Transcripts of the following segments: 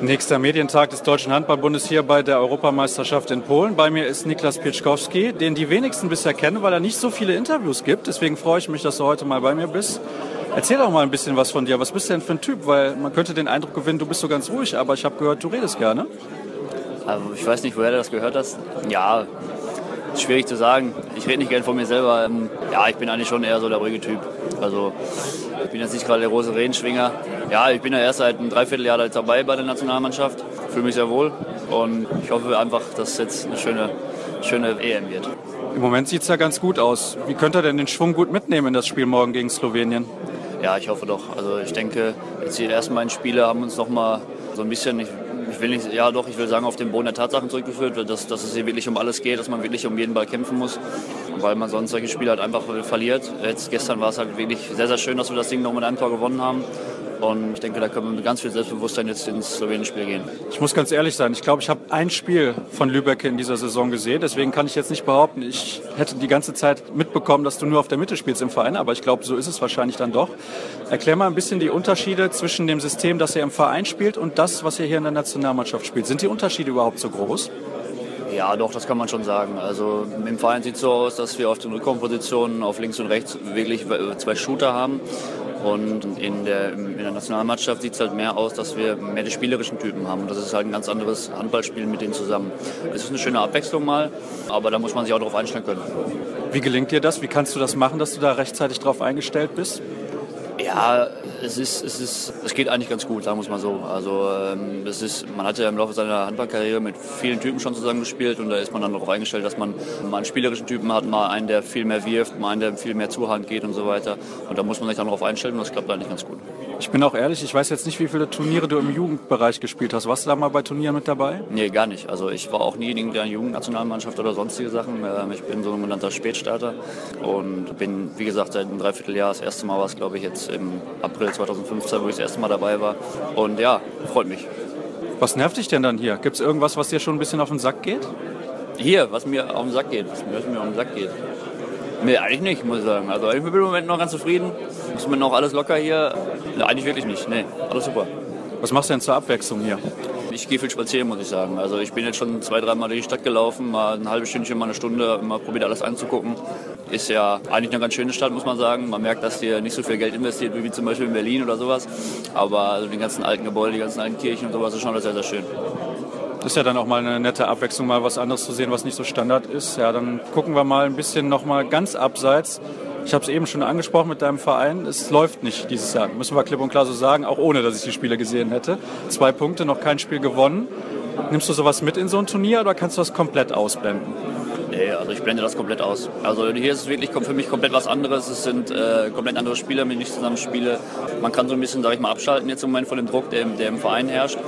Nächster Medientag des Deutschen Handballbundes hier bei der Europameisterschaft in Polen. Bei mir ist Niklas Pieczkowski, den die wenigsten bisher kennen, weil er nicht so viele Interviews gibt. Deswegen freue ich mich, dass du heute mal bei mir bist. Erzähl doch mal ein bisschen was von dir. Was bist du denn für ein Typ? Weil man könnte den Eindruck gewinnen, du bist so ganz ruhig, aber ich habe gehört, du redest gerne. Also ich weiß nicht, woher du das gehört hast. Ja, schwierig zu sagen. Ich rede nicht gerne von mir selber. Ähm, ja, ich bin eigentlich schon eher so der ruhige Typ. Also ich bin jetzt nicht gerade der große Redenschwinger. Ja, ich bin ja erst seit einem Dreivierteljahr dabei bei der Nationalmannschaft. Fühle mich sehr wohl und ich hoffe einfach, dass es jetzt eine schöne, schöne EM wird. Im Moment sieht es ja ganz gut aus. Wie könnt ihr denn den Schwung gut mitnehmen in das Spiel morgen gegen Slowenien? Ja, ich hoffe doch. Also ich denke, jetzt die ersten beiden Spiele haben uns noch mal so ein bisschen, ich will nicht, ja doch, ich will sagen, auf den Boden der Tatsachen zurückgeführt, dass, dass es hier wirklich um alles geht, dass man wirklich um jeden Ball kämpfen muss, weil man sonst solche Spiele halt einfach verliert. Jetzt gestern war es halt wirklich sehr, sehr schön, dass wir das Ding noch mit einem Tor gewonnen haben. Und ich denke, da können wir mit ganz viel Selbstbewusstsein jetzt ins Slowenien-Spiel gehen. Ich muss ganz ehrlich sein, ich glaube, ich habe ein Spiel von Lübeck in dieser Saison gesehen. Deswegen kann ich jetzt nicht behaupten, ich hätte die ganze Zeit mitbekommen, dass du nur auf der Mitte spielst im Verein. Aber ich glaube, so ist es wahrscheinlich dann doch. Erklär mal ein bisschen die Unterschiede zwischen dem System, das ihr im Verein spielt und das, was ihr hier in der Nationalmannschaft spielt. Sind die Unterschiede überhaupt so groß? Ja, doch, das kann man schon sagen. Also im Verein sieht es so aus, dass wir auf den Rückraumpositionen auf links und rechts wirklich zwei Shooter haben. Und in der, in der Nationalmannschaft sieht es halt mehr aus, dass wir mehr die spielerischen Typen haben. Und das ist halt ein ganz anderes Handballspiel mit denen zusammen. Es ist eine schöne Abwechslung mal, aber da muss man sich auch darauf einstellen können. Wie gelingt dir das? Wie kannst du das machen, dass du da rechtzeitig drauf eingestellt bist? Ja, es ist, es ist, es geht eigentlich ganz gut, sagen wir es mal so. Also ähm, es ist, man hat ja im Laufe seiner Handballkarriere mit vielen Typen schon zusammengespielt und da ist man dann darauf eingestellt, dass man mal einen spielerischen Typen hat, mal einen, der viel mehr wirft, mal einen, der viel mehr Zuhand geht und so weiter. Und da muss man sich dann darauf einstellen und das klappt eigentlich ganz gut. Ich bin auch ehrlich, ich weiß jetzt nicht, wie viele Turniere du im Jugendbereich gespielt hast. Warst du da mal bei Turnieren mit dabei? Nee, gar nicht. Also ich war auch nie in der Jugendnationalmannschaft oder sonstige Sachen. Ähm, ich bin so ein genannter Spätstarter und bin, wie gesagt, seit einem Dreivierteljahr, das erste Mal war es, glaube ich, jetzt im April 2015, wo ich das erste Mal dabei war. Und ja, freut mich. Was nervt dich denn dann hier? Gibt es irgendwas, was dir schon ein bisschen auf den Sack geht? Hier, was mir auf den Sack geht, was mir, was mir auf den Sack geht. Nee, eigentlich nicht, muss ich sagen. Also ich bin im Moment noch ganz zufrieden. Ist mir noch alles locker hier? Eigentlich wirklich nicht. Nee, alles super. Was machst du denn zur Abwechslung hier? Ich gehe viel spazieren, muss ich sagen. Also ich bin jetzt schon zwei, dreimal durch die Stadt gelaufen, mal ein halbes Stündchen, mal eine Stunde, mal probiert alles anzugucken. Ist ja eigentlich eine ganz schöne Stadt, muss man sagen. Man merkt, dass hier nicht so viel Geld investiert wird wie zum Beispiel in Berlin oder sowas. Aber also die ganzen alten Gebäude, die ganzen alten Kirchen und sowas ist schon alles sehr, sehr schön. Das ist ja dann auch mal eine nette Abwechslung, mal was anderes zu sehen, was nicht so Standard ist. Ja, dann gucken wir mal ein bisschen noch mal ganz abseits. Ich habe es eben schon angesprochen mit deinem Verein. Es läuft nicht dieses Jahr. Müssen wir klipp und klar so sagen, auch ohne, dass ich die Spiele gesehen hätte. Zwei Punkte, noch kein Spiel gewonnen. Nimmst du sowas mit in so ein Turnier oder kannst du das komplett ausblenden? Nee, also ich blende das komplett aus. Also hier ist es wirklich für mich komplett was anderes. Es sind äh, komplett andere Spieler, mit denen ich zusammen spiele. Man kann so ein bisschen, sag ich mal, abschalten jetzt im Moment von dem Druck, der, der im Verein herrscht.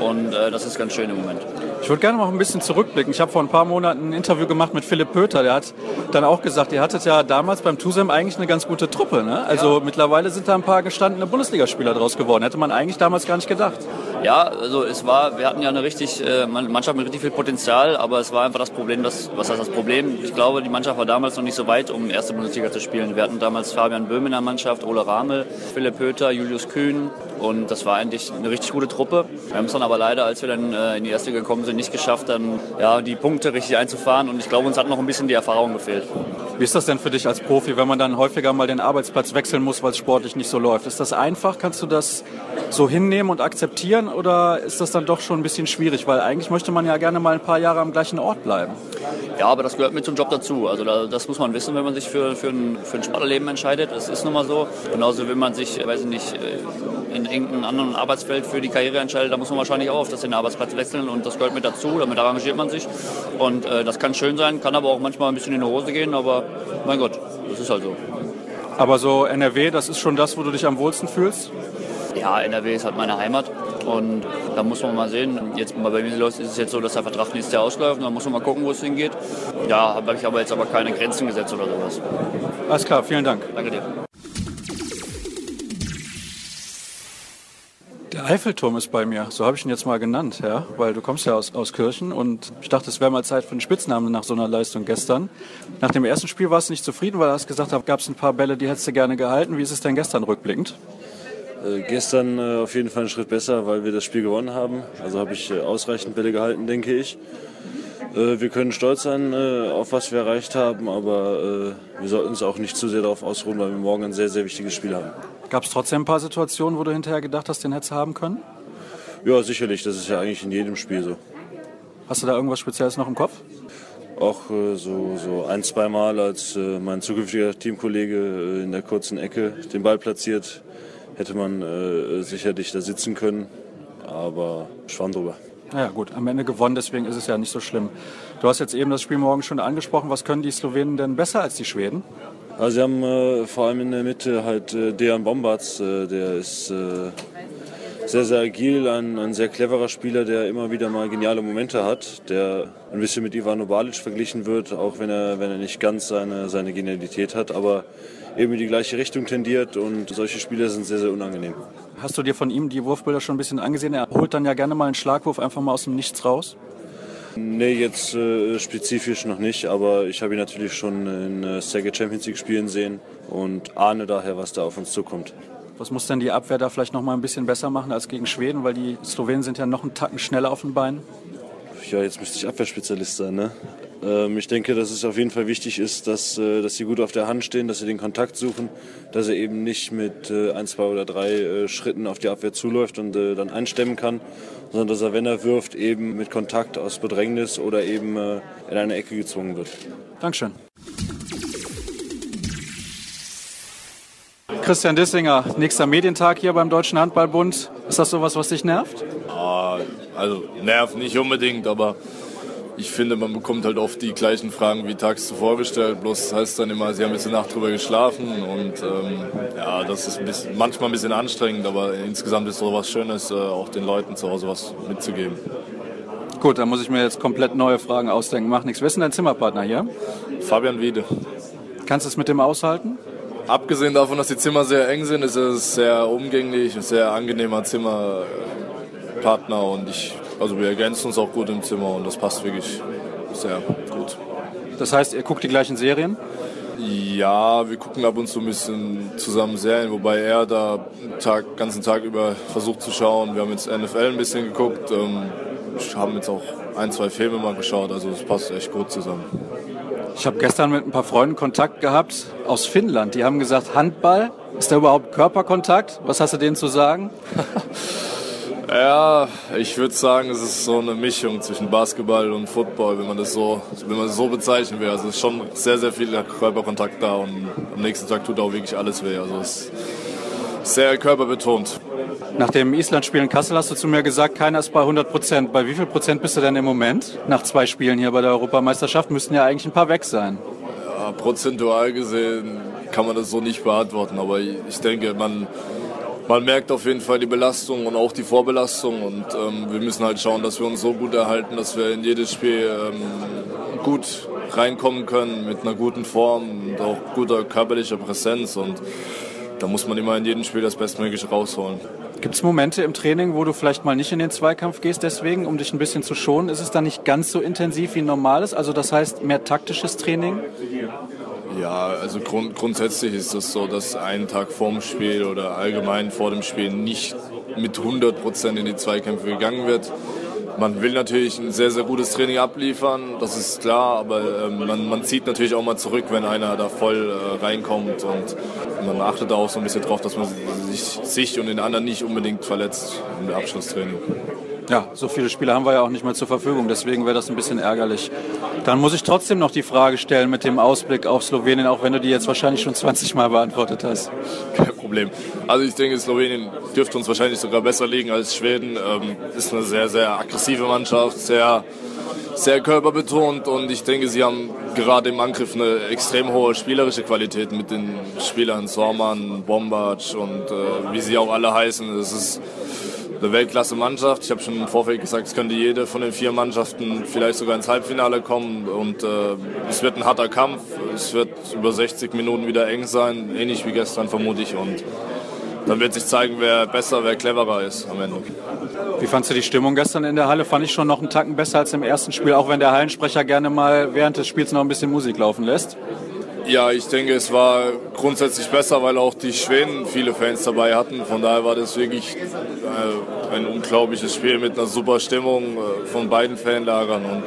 Und äh, das ist ganz schön im Moment. Ich würde gerne noch ein bisschen zurückblicken. Ich habe vor ein paar Monaten ein Interview gemacht mit Philipp Pöter. Der hat dann auch gesagt, ihr hattet ja damals beim Tusem eigentlich eine ganz gute Truppe. Ne? Also ja. mittlerweile sind da ein paar gestandene Bundesligaspieler draus geworden. Hätte man eigentlich damals gar nicht gedacht. Ja, also es war, wir hatten ja eine richtig, äh, Mannschaft mit richtig viel Potenzial, aber es war einfach das Problem, dass, was heißt das Problem? Ich glaube, die Mannschaft war damals noch nicht so weit, um erste Bundesliga zu spielen. Wir hatten damals Fabian Böhm in der Mannschaft, Ole Ramel, Philipp Pöter, Julius Kühn und das war eigentlich eine richtig gute Truppe. Wir haben es dann aber leider, als wir dann äh, in die erste gekommen sind, nicht geschafft, dann ja, die Punkte richtig einzufahren und ich glaube, uns hat noch ein bisschen die Erfahrung gefehlt. Wie ist das denn für dich als Profi, wenn man dann häufiger mal den Arbeitsplatz wechseln muss, weil es sportlich nicht so läuft? Ist das einfach? Kannst du das so hinnehmen und akzeptieren oder ist das dann doch schon ein bisschen schwierig? Weil eigentlich möchte man ja gerne mal ein paar Jahre am gleichen Ort bleiben. Ja, aber das gehört mit zum Job dazu. Also das muss man wissen, wenn man sich für, für, ein, für ein Sportlerleben entscheidet. Das ist nun mal so. Genauso, wenn man sich, weiß ich nicht, äh, in irgendeinem anderen Arbeitsfeld für die Karriere entscheidet, da muss man wahrscheinlich auch auf das den Arbeitsplatz wechseln und das gehört mit dazu. Damit arrangiert man sich. Und äh, das kann schön sein, kann aber auch manchmal ein bisschen in die Hose gehen. Aber mein Gott, das ist halt so. Aber so NRW, das ist schon das, wo du dich am wohlsten fühlst? Ja, NRW ist halt meine Heimat. Und da muss man mal sehen. Jetzt bei mir ist es jetzt so, dass der Vertrag nächstes Jahr ausläuft. Und dann muss man mal gucken, wo es hingeht. Ja, habe ich aber jetzt aber keine Grenzen gesetzt oder sowas. Alles klar, vielen Dank. Danke dir. Der Eiffelturm ist bei mir, so habe ich ihn jetzt mal genannt, ja, weil du kommst ja aus, aus Kirchen und ich dachte, es wäre mal Zeit für einen Spitznamen nach so einer Leistung gestern. Nach dem ersten Spiel warst du nicht zufrieden, weil du hast gesagt, da gab es ein paar Bälle, die hättest du gerne gehalten. Wie ist es denn gestern rückblickend? Äh, gestern äh, auf jeden Fall einen Schritt besser, weil wir das Spiel gewonnen haben. Also habe ich äh, ausreichend Bälle gehalten, denke ich. Äh, wir können stolz sein, äh, auf was wir erreicht haben, aber wir sollten uns auch nicht zu sehr darauf ausruhen, weil wir morgen ein sehr, sehr wichtiges Spiel haben. Gab es trotzdem ein paar Situationen, wo du hinterher gedacht hast, den hättest du haben können? Ja, sicherlich. Das ist ja eigentlich in jedem Spiel so. Hast du da irgendwas Spezielles noch im Kopf? Auch so, so ein, zwei Mal, als mein zukünftiger Teamkollege in der kurzen Ecke den Ball platziert, hätte man äh, sicherlich da sitzen können, aber schwamm drüber. Naja gut, am Ende gewonnen, deswegen ist es ja nicht so schlimm. Du hast jetzt eben das Spiel morgen schon angesprochen. Was können die Slowenen denn besser als die Schweden? Also sie haben äh, vor allem in der Mitte halt äh, Dejan Bombards, äh, der ist äh, sehr, sehr agil, ein, ein, sehr cleverer Spieler, der immer wieder mal geniale Momente hat, der ein bisschen mit Ivano Balic verglichen wird, auch wenn er, wenn er nicht ganz seine, seine Genialität hat, aber eben in die gleiche Richtung tendiert und solche Spieler sind sehr, sehr unangenehm. Hast du dir von ihm die Wurfbilder schon ein bisschen angesehen? Er holt dann ja gerne mal einen Schlagwurf einfach mal aus dem Nichts raus. Nee, jetzt äh, spezifisch noch nicht, aber ich habe ihn natürlich schon in äh, Sega Champions League spielen sehen und ahne daher, was da auf uns zukommt. Was muss denn die Abwehr da vielleicht noch mal ein bisschen besser machen als gegen Schweden, weil die Slowenen sind ja noch einen Tacken schneller auf den Beinen? Ja, jetzt müsste ich Abwehrspezialist sein, ne? Ähm, ich denke, dass es auf jeden Fall wichtig ist, dass, äh, dass sie gut auf der Hand stehen, dass sie den Kontakt suchen, dass er eben nicht mit äh, ein, zwei oder drei äh, Schritten auf die Abwehr zuläuft und dann einstemmen kann, sondern dass er, wenn er wirft, eben mit Kontakt aus Bedrängnis oder eben in eine Ecke gezwungen wird. Dankeschön. Christian Dissinger, nächster Medientag hier beim Deutschen Handballbund. Ist das sowas, was dich nervt? Ah, also nervt nicht unbedingt, aber ich finde, man bekommt halt oft die gleichen Fragen wie tags zuvor gestellt. Bloß heißt dann immer, sie haben jetzt eine Nacht drüber geschlafen und ähm, ja, das ist ein bisschen, manchmal ein bisschen anstrengend, aber insgesamt ist es so was Schönes, äh, auch den Leuten zu Hause was mitzugeben. Gut, dann muss ich mir jetzt komplett neue Fragen ausdenken. Mach nichts. Wer ist denn dein Zimmerpartner hier? Fabian Wiede. Kannst du es mit dem aushalten? Abgesehen davon, dass die Zimmer sehr eng sind, ist es sehr umgänglich, ein sehr angenehmer Zimmerpartner und ich also wir ergänzen uns auch gut im Zimmer und das passt wirklich sehr gut. Das heißt, ihr guckt die gleichen Serien? Ja, wir gucken ab und zu ein bisschen zusammen Serien, wobei er da den ganzen Tag über versucht zu schauen. Wir haben jetzt NFL ein bisschen geguckt, ähm, haben jetzt auch ein, zwei Filme mal geschaut, also es passt echt gut zusammen. Ich habe gestern mit ein paar Freunden Kontakt gehabt aus Finnland. Die haben gesagt, Handball, ist da überhaupt Körperkontakt? Was hast du denen zu sagen? Ja, ich würde sagen, es ist so eine Mischung zwischen Basketball und Football, wenn man das so, wenn man so bezeichnen will. Also es ist schon sehr, sehr viel Körperkontakt da und am nächsten Tag tut auch wirklich alles weh. Also es ist sehr körperbetont. Nach dem Island-Spiel in Kassel hast du zu mir gesagt, keiner ist bei 100 Prozent. Bei wie viel Prozent bist du denn im Moment? Nach zwei Spielen hier bei der Europameisterschaft müssten ja eigentlich ein paar weg sein. Ja, prozentual gesehen kann man das so nicht beantworten, aber ich denke, man man merkt auf jeden Fall die Belastung und auch die Vorbelastung und ähm, wir müssen halt schauen, dass wir uns so gut erhalten, dass wir in jedes Spiel ähm, gut reinkommen können mit einer guten Form und auch guter körperlicher Präsenz und da muss man immer in jedem Spiel das Bestmögliche rausholen. Gibt es Momente im Training, wo du vielleicht mal nicht in den Zweikampf gehst, deswegen, um dich ein bisschen zu schonen? Ist es dann nicht ganz so intensiv wie normales? Also das heißt mehr taktisches Training? Also grund grundsätzlich ist es so, dass einen Tag vorm Spiel oder allgemein vor dem Spiel nicht mit 100 Prozent in die Zweikämpfe gegangen wird. Man will natürlich ein sehr, sehr gutes Training abliefern, das ist klar, aber ähm, man, man, zieht natürlich auch mal zurück, wenn einer da voll äh, reinkommt und man achtet auch so ein bisschen drauf, dass man sich, sich und den anderen nicht unbedingt verletzt im Abschlusstraining. Ja, so viele Spiele haben wir ja auch nicht mehr zur Verfügung, deswegen wäre das ein bisschen ärgerlich. Dann muss ich trotzdem noch die Frage stellen mit dem Ausblick auf Slowenien, auch wenn du die jetzt wahrscheinlich schon 20 Mal beantwortet hast. Kein Problem. Also ich denke, Slowenien dürfte uns wahrscheinlich sogar besser liegen als Schweden. Ähm, ist eine sehr, sehr aggressive Mannschaft, sehr, sehr körperbetont und ich denke, sie haben gerade im Angriff eine extrem hohe spielerische Qualität mit den Spielern Sorman, Bombac und äh, wie sie auch alle heißen. Es ist eine Weltklasse-Mannschaft. Ich habe schon im Vorfeld gesagt, es könnte jede von den vier Mannschaften vielleicht sogar ins Halbfinale kommen. Und äh, es wird ein harter Kampf. Es wird über 60 Minuten wieder eng sein, ähnlich wie gestern vermute ich. Und dann wird sich zeigen, wer besser, wer cleverer ist am Ende. Wie fandst du die Stimmung gestern in der Halle? Fand ich schon noch einen Tacken besser als im ersten Spiel, auch wenn der Hallensprecher gerne mal während des Spiels noch ein bisschen Musik laufen lässt. Ja, ich denke, es war grundsätzlich besser, weil auch die Schweden viele Fans dabei hatten. Von daher war das wirklich äh, ein unglaubliches Spiel mit einer super Stimmung äh, von beiden Fanlagern. Und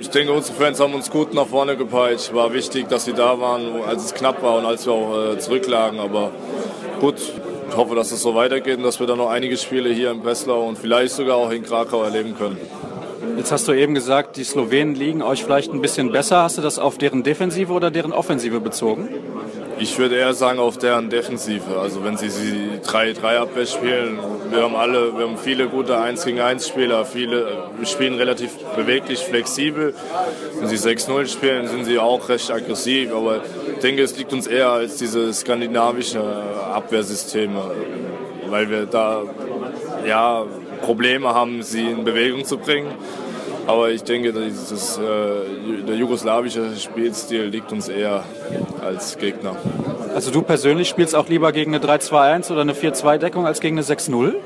ich denke, unsere Fans haben uns gut nach vorne gepeitscht. War wichtig, dass sie da waren, als es knapp war und als wir auch äh, zurücklagen. Aber gut, ich hoffe, dass es so weitergeht und dass wir dann noch einige Spiele hier in Breslau und vielleicht sogar auch in Krakau erleben können. Jetzt hast du eben gesagt, die Slowenen liegen euch vielleicht ein bisschen besser. Hast du das auf deren Defensive oder deren Offensive bezogen? Ich würde eher sagen auf deren Defensive. Also wenn sie die 3-3-Abwehr spielen, wir haben alle, wir haben viele gute 1 gegen 1 Spieler, viele spielen relativ beweglich, flexibel. Wenn sie 6-0 spielen, sind sie auch recht aggressiv. Aber ich denke, es liegt uns eher als diese skandinavischen Abwehrsysteme, weil wir da ja Probleme haben, sie in Bewegung zu bringen. Aber ich denke, dieses, äh, der jugoslawische Spielstil liegt uns eher als Gegner. Also du persönlich spielst auch lieber gegen eine 3-2-1 oder eine 4-2-Deckung als gegen eine 6-0?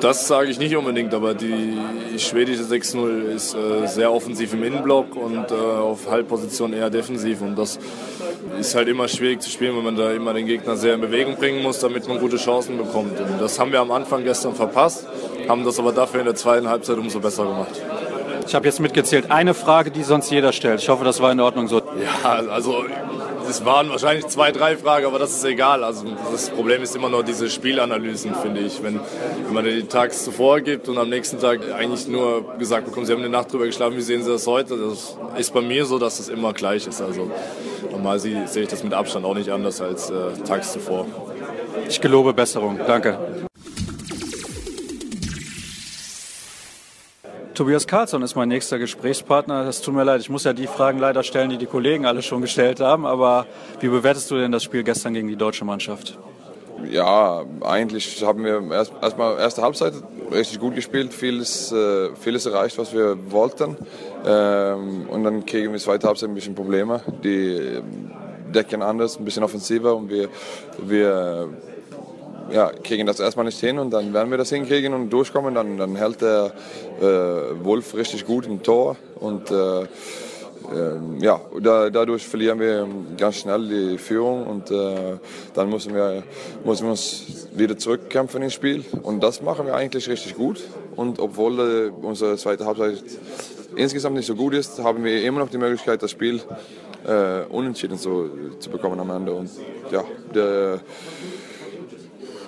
Das sage ich nicht unbedingt, aber die schwedische 6-0 ist äh, sehr offensiv im Innenblock und äh, auf Halbposition eher defensiv. Und das ist halt immer schwierig zu spielen, wenn man da immer den Gegner sehr in Bewegung bringen muss, damit man gute Chancen bekommt. Und das haben wir am Anfang gestern verpasst, haben das aber dafür in der zweiten Halbzeit umso besser gemacht. Ich habe jetzt mitgezählt, eine Frage, die sonst jeder stellt. Ich hoffe, das war in Ordnung so. Ja, also es waren wahrscheinlich zwei, drei Fragen, aber das ist egal. Also das Problem ist immer noch diese Spielanalysen, finde ich. Wenn, wenn man die tags zuvor gibt und am nächsten Tag eigentlich nur gesagt bekommt, Sie haben eine Nacht drüber geschlafen, wie sehen Sie das heute? Das ist bei mir so, dass es immer gleich ist. Also normal sehe ich das mit Abstand auch nicht anders als äh, tags zuvor. Ich gelobe Besserung. Danke. Tobias Karlsson ist mein nächster Gesprächspartner. Es tut mir leid, ich muss ja die Fragen leider stellen, die die Kollegen alle schon gestellt haben. Aber wie bewertest du denn das Spiel gestern gegen die deutsche Mannschaft? Ja, eigentlich haben wir erst, erstmal erste Halbzeit richtig gut gespielt, vieles, äh, vieles erreicht, was wir wollten. Ähm, und dann kriegen wir zweite Halbzeit ein bisschen Probleme. Die decken anders, ein bisschen offensiver und wir, wir ja, kriegen das erstmal nicht hin und dann werden wir das hinkriegen und durchkommen, dann, dann hält der äh, Wolf richtig gut im Tor und äh, äh, ja, da, dadurch verlieren wir ganz schnell die Führung und äh, dann müssen wir, müssen wir uns wieder zurückkämpfen ins Spiel und das machen wir eigentlich richtig gut und obwohl äh, unsere zweite Halbzeit insgesamt nicht so gut ist, haben wir immer noch die Möglichkeit, das Spiel äh, unentschieden zu, zu bekommen am Ende und ja, der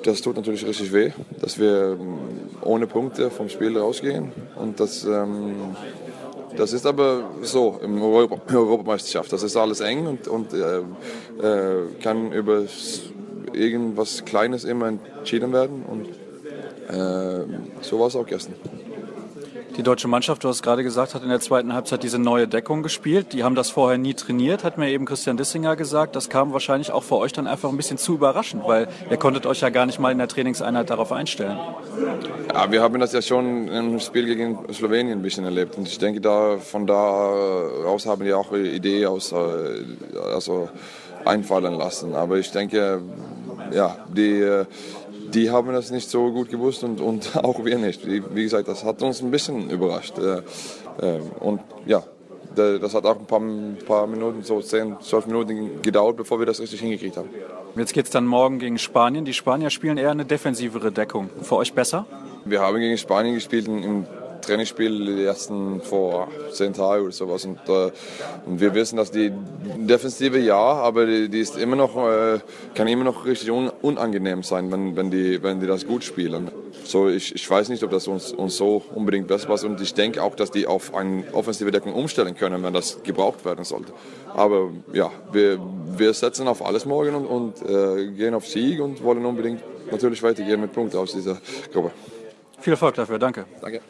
das tut natürlich richtig weh, dass wir ähm, ohne Punkte vom Spiel rausgehen. Und das, ähm, das ist aber so im Europa Europameisterschaft. Das ist alles eng und, und äh, äh, kann über irgendwas Kleines immer entschieden werden. Und äh, so war es auch gestern. Die deutsche Mannschaft, du hast gerade gesagt, hat in der zweiten Halbzeit diese neue Deckung gespielt. Die haben das vorher nie trainiert, hat mir eben Christian Dissinger gesagt. Das kam wahrscheinlich auch für euch dann einfach ein bisschen zu überraschend, weil ihr konntet euch ja gar nicht mal in der Trainingseinheit darauf einstellen. Ja, wir haben das ja schon im Spiel gegen Slowenien ein bisschen erlebt. Und ich denke, da, von da raus haben wir auch Idee aus, äh, also einfallen lassen. Aber ich denke, ja, die äh, die haben das nicht so gut gewusst und, und auch wir nicht. Wie, gesagt, das hat uns ein bisschen überrascht. Äh, äh, und ja, das hat auch ein paar, paar, Minuten, so 10, 12 Minuten gedauert, bevor wir das richtig hingekriegt haben. Jetzt geht es dann morgen gegen Spanien. Die Spanier spielen eher eine defensivere Deckung. Für euch besser? Wir haben gegen Spanien gespielt im Trainingsspiel die ersten vor zehn Tagen oder sowas. Und, äh, und wir wissen, dass die Defensive ja, aber die, die ist immer noch, äh, kann immer noch richtig un, unangenehm sein, wenn, wenn, die, wenn die das gut spielen. So, ich, ich weiß nicht, ob das uns, uns so unbedingt besser passt. Und ich denke auch, dass die auf eine offensive Deckung umstellen können, wenn das gebraucht werden sollte. Aber ja, wir, wir setzen auf alles morgen und, und äh, gehen auf Sieg und wollen unbedingt natürlich weitergehen mit Punkten aus dieser Gruppe. Viel Erfolg dafür, danke. Danke.